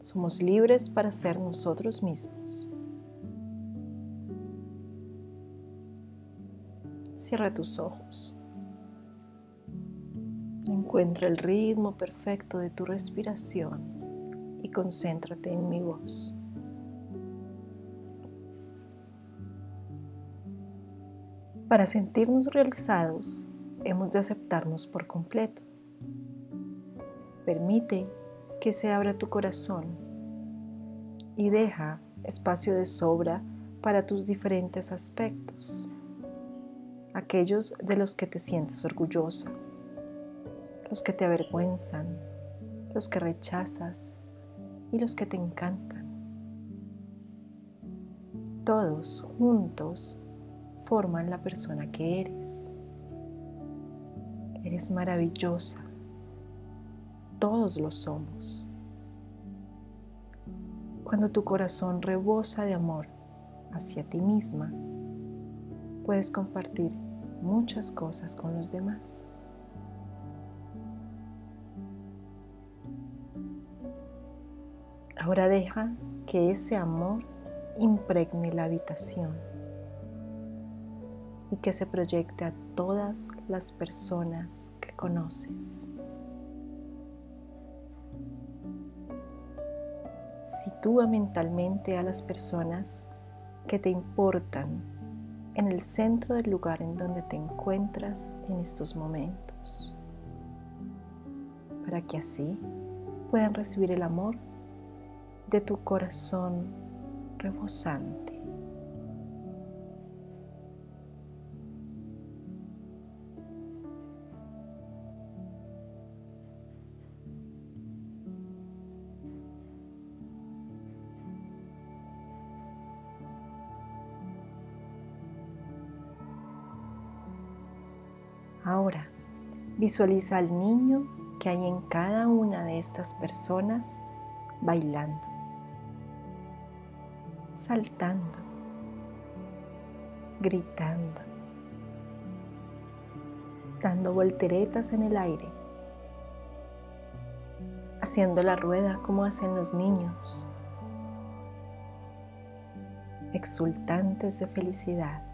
Somos libres para ser nosotros mismos. Cierra tus ojos. Encuentra el ritmo perfecto de tu respiración y concéntrate en mi voz. Para sentirnos realizados, hemos de aceptarnos por completo. Permite que se abra tu corazón y deja espacio de sobra para tus diferentes aspectos, aquellos de los que te sientes orgullosa, los que te avergüenzan, los que rechazas y los que te encantan. Todos juntos forman la persona que eres. Eres maravillosa. Todos lo somos. Cuando tu corazón rebosa de amor hacia ti misma, puedes compartir muchas cosas con los demás. Ahora deja que ese amor impregne la habitación y que se proyecte a todas las personas que conoces. Sitúa mentalmente a las personas que te importan en el centro del lugar en donde te encuentras en estos momentos, para que así puedan recibir el amor de tu corazón rebosante. Ahora, visualiza al niño que hay en cada una de estas personas bailando, saltando, gritando, dando volteretas en el aire, haciendo la rueda como hacen los niños, exultantes de felicidad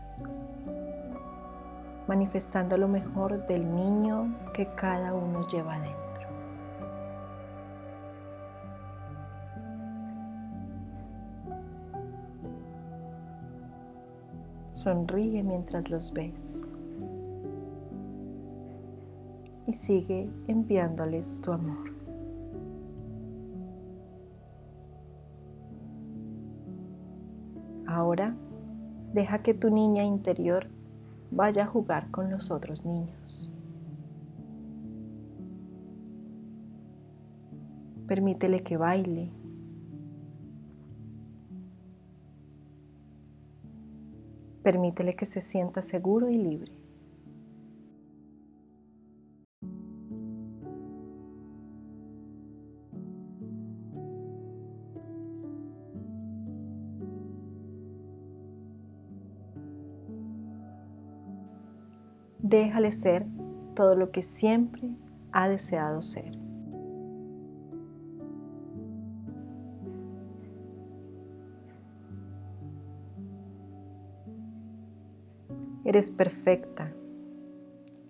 manifestando lo mejor del niño que cada uno lleva dentro. Sonríe mientras los ves y sigue enviándoles tu amor. Ahora deja que tu niña interior vaya a jugar con los otros niños. Permítele que baile. Permítele que se sienta seguro y libre. Déjale ser todo lo que siempre ha deseado ser. Eres perfecta,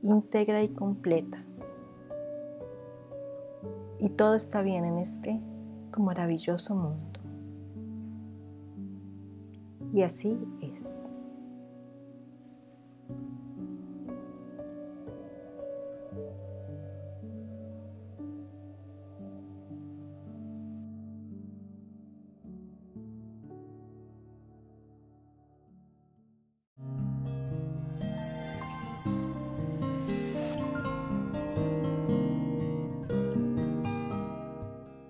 íntegra y completa. Y todo está bien en este, tu maravilloso mundo. Y así es.